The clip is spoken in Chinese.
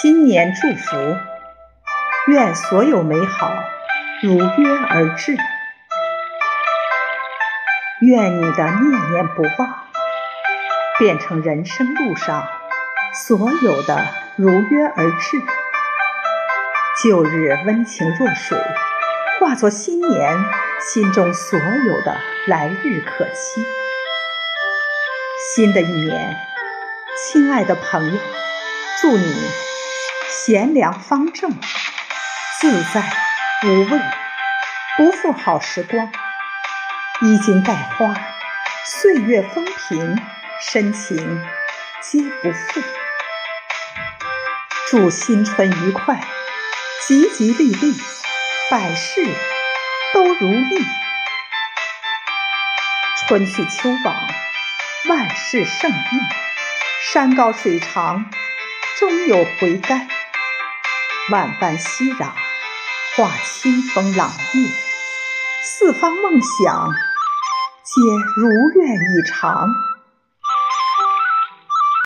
新年祝福，愿所有美好如约而至，愿你的念念不忘变成人生路上所有的如约而至。旧日温情若水，化作新年心中所有的来日可期。新的一年，亲爱的朋友，祝你。贤良方正，自在无畏，不负好时光。衣襟带花，岁月风平，深情皆不负。祝新春愉快，吉吉利利，百事都如意。春去秋往，万事胜意。山高水长，终有回甘。万般熙攘，化清风朗月；四方梦想，皆如愿以偿。